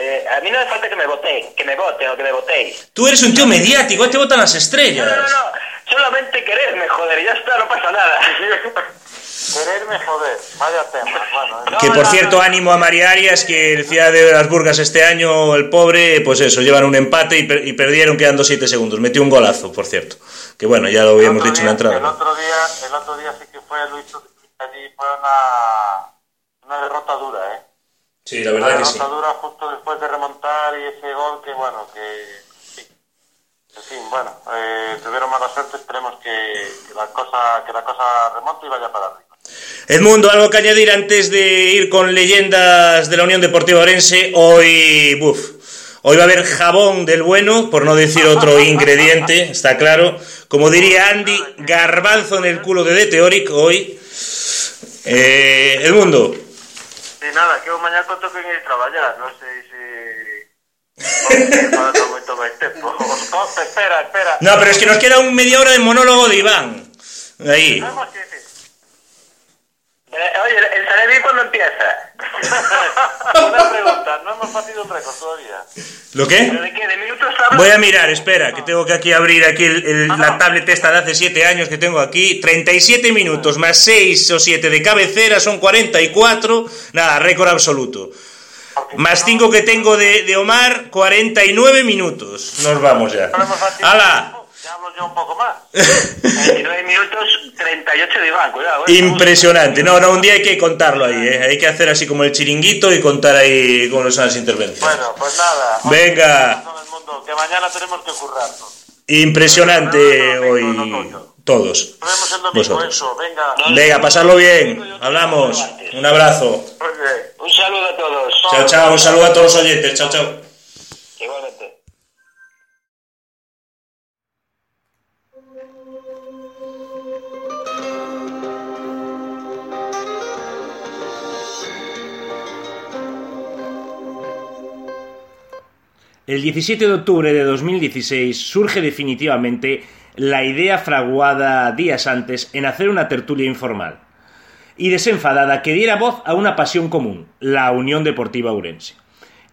Eh, a mí no hace falta que me votéis, que me voten o que me votéis. Tú eres un tío mediático, te votan las No, estrellas. no, no, no, solamente quererme, joder, y ya está, no pasa nada. Quererme joder, vaya tema. Bueno, No, Que por cierto, ánimo a María Arias, que el Ciudad de las Burgas este año, el pobre, pues eso, llevan un empate y, per- y perdieron quedando 7 segundos. Metió un golazo, por cierto. Que bueno, ya lo habíamos dicho en la día- El entrada. otro día, el otro día sí que fue Luis allí, fue una, una derrota dura, ¿eh? Sí, la Una verdad que sí. derrota dura justo después de remontar y ese gol que, bueno, que... sí. En fin, bueno, eh, tuvieron mala suerte, esperemos que, que la cosa que la cosa remonte y vaya para arriba. Edmundo, algo que añadir antes de ir con leyendas de la Unión Deportiva Orense. Hoy, buf, hoy va a haber jabón del bueno, por no decir otro ingrediente, está claro. Como diría Andy, garbanzo en el culo de De Teoric hoy. Eh, Edmundo, Y nada, que mañana conto que ir a trabajar, no sé si... Espera. No, pero es que nos queda un media hora de monólogo de Iván. Ahí. Eh, oye, ¿el- ¿el Sanedrín cuándo empieza? Una pregunta, no hemos batido un récord todavía. ¿Lo ¿Pero qué? de qué? ¿De minutos hablas? Voy a mirar, espera, que tengo que aquí abrir aquí el- el- la tablet esta de hace 7 años que tengo aquí. 37 minutos más 6 o 7 de cabecera son 44. Nada, récord absoluto. Más 5 que tengo de, de Omar, 49 minutos. Nos vamos ya. No ¡Hala! Hablo yo un poco más. 29 minutos, 38 de Iván, cuidado. ¿eh? Impresionante. No, no, un día hay que contarlo ahí, ¿eh? Hay que hacer así como el chiringuito y contar ahí cómo son las intervenciones. Bueno, pues nada. Venga. Mundo, que mañana tenemos que currar. ¿no? Impresionante hoy todos. Nos vemos el domingo, Vosotros. eso. Venga. Venga, pasarlo bien. Hablamos. Un abrazo. Un saludo a todos. Chao, chao. Un saludo a todos los oyentes. Chao, chao. El 17 de octubre de 2016 surge definitivamente la idea fraguada días antes en hacer una tertulia informal y desenfadada que diera voz a una pasión común, la Unión Deportiva Urense.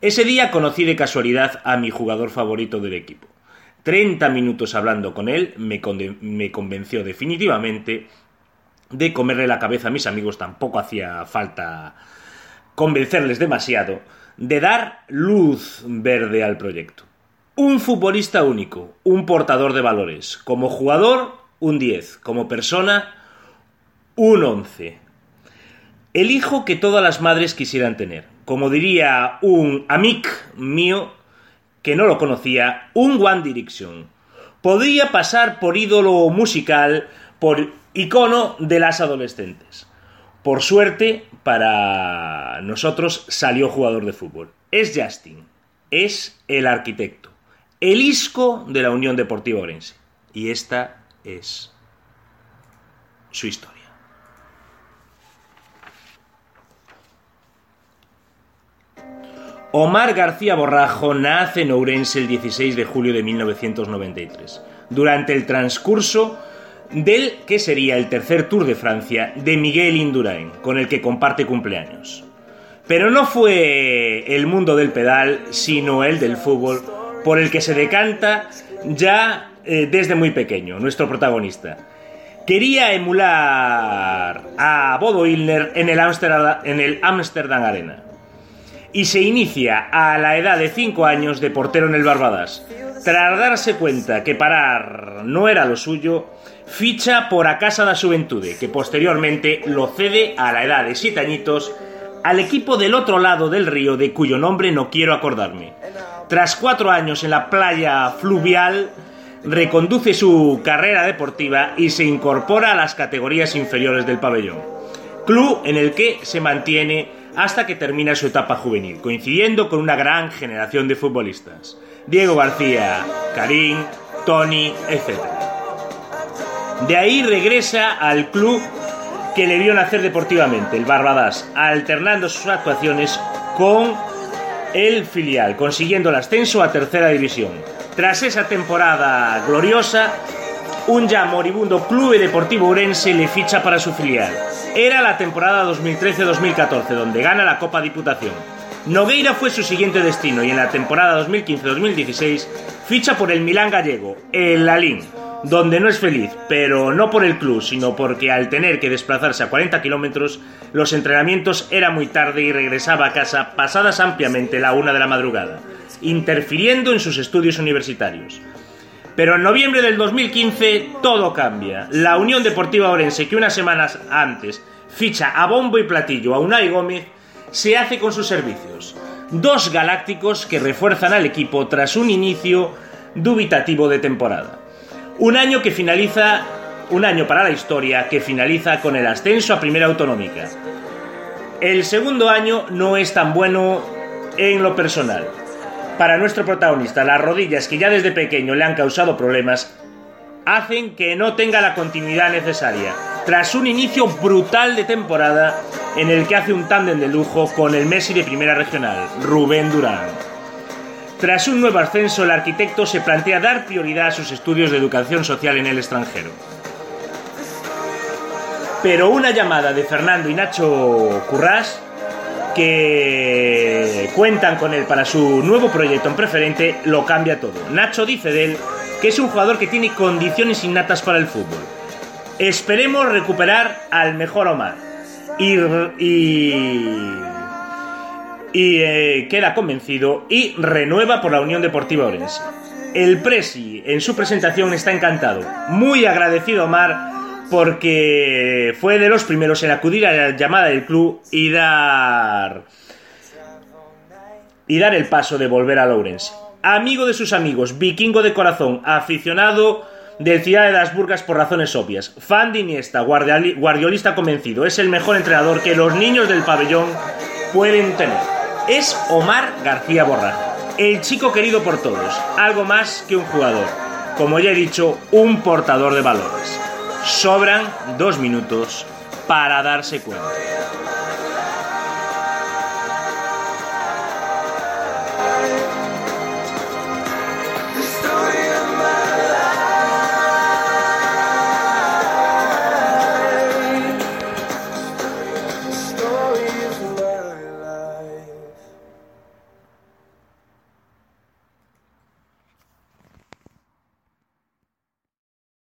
Ese día conocí de casualidad a mi jugador favorito del equipo. 30 minutos hablando con él me, me convenció definitivamente de comerle la cabeza a mis amigos, tampoco hacía falta convencerles demasiado, de dar luz verde al proyecto. Un futbolista único, un portador de valores. Como jugador, un 10. Como persona, un 11. El hijo que todas las madres quisieran tener. Como diría un amic mío, que no lo conocía, un One Direction. Podría pasar por ídolo musical, por icono de las adolescentes. Por suerte, para nosotros salió jugador de fútbol. Es Justin, es el arquitecto, el isco de la Unión Deportiva Orense. Y esta es su historia. Omar García Borrajo nace en Ourense el 16 de julio de 1993. Durante el transcurso del que sería el tercer Tour de Francia de Miguel Indurain, con el que comparte cumpleaños. Pero no fue el mundo del pedal, sino el del fútbol, por el que se decanta ya eh, desde muy pequeño, nuestro protagonista. Quería emular a Bodo Ilner en el, Amsterdam, en el Amsterdam Arena. Y se inicia a la edad de 5 años de portero en el Barbadas. Tras darse cuenta que parar no era lo suyo, ficha por a Casa da Juventude, que posteriormente lo cede a la edad de 7 añitos al equipo del otro lado del río de cuyo nombre no quiero acordarme. Tras cuatro años en la playa fluvial, reconduce su carrera deportiva y se incorpora a las categorías inferiores del pabellón. Club en el que se mantiene hasta que termina su etapa juvenil, coincidiendo con una gran generación de futbolistas. Diego García, Karim, Tony, etc. De ahí regresa al club que le vio nacer deportivamente, el Barbadas, alternando sus actuaciones con el filial, consiguiendo el ascenso a tercera división. Tras esa temporada gloriosa, un ya moribundo Club Deportivo Urense le ficha para su filial. Era la temporada 2013-2014, donde gana la Copa Diputación. Nogueira fue su siguiente destino y en la temporada 2015-2016 ficha por el Milán gallego, el Lalín, donde no es feliz, pero no por el club, sino porque al tener que desplazarse a 40 kilómetros, los entrenamientos era muy tarde y regresaba a casa pasadas ampliamente la una de la madrugada, interfiriendo en sus estudios universitarios. Pero en noviembre del 2015 todo cambia. La Unión Deportiva Orense, que unas semanas antes ficha a bombo y platillo a Unai Gómez, se hace con sus servicios. Dos galácticos que refuerzan al equipo tras un inicio dubitativo de temporada. Un año que finaliza, un año para la historia que finaliza con el ascenso a Primera Autonómica. El segundo año no es tan bueno en lo personal. Para nuestro protagonista, las rodillas que ya desde pequeño le han causado problemas hacen que no tenga la continuidad necesaria. Tras un inicio brutal de temporada en el que hace un tándem de lujo con el Messi de Primera Regional, Rubén Durán. Tras un nuevo ascenso, el arquitecto se plantea dar prioridad a sus estudios de educación social en el extranjero. Pero una llamada de Fernando y Nacho Currás, que cuentan con él para su nuevo proyecto en preferente, lo cambia todo. Nacho dice de él que es un jugador que tiene condiciones innatas para el fútbol. Esperemos recuperar al mejor Omar. Y, y y eh, queda convencido y renueva por la Unión Deportiva Orense. El Presi en su presentación está encantado, muy agradecido Omar porque fue de los primeros en acudir a la llamada del club y dar y dar el paso de volver a Ourense. Amigo de sus amigos, vikingo de corazón, aficionado del Ciudad de las Burgas por razones obvias, fan de Iniesta, guardiolista convencido, es el mejor entrenador que los niños del pabellón pueden tener es Omar García Borrajo, el chico querido por todos, algo más que un jugador, como ya he dicho, un portador de valores. Sobran dos minutos para darse cuenta.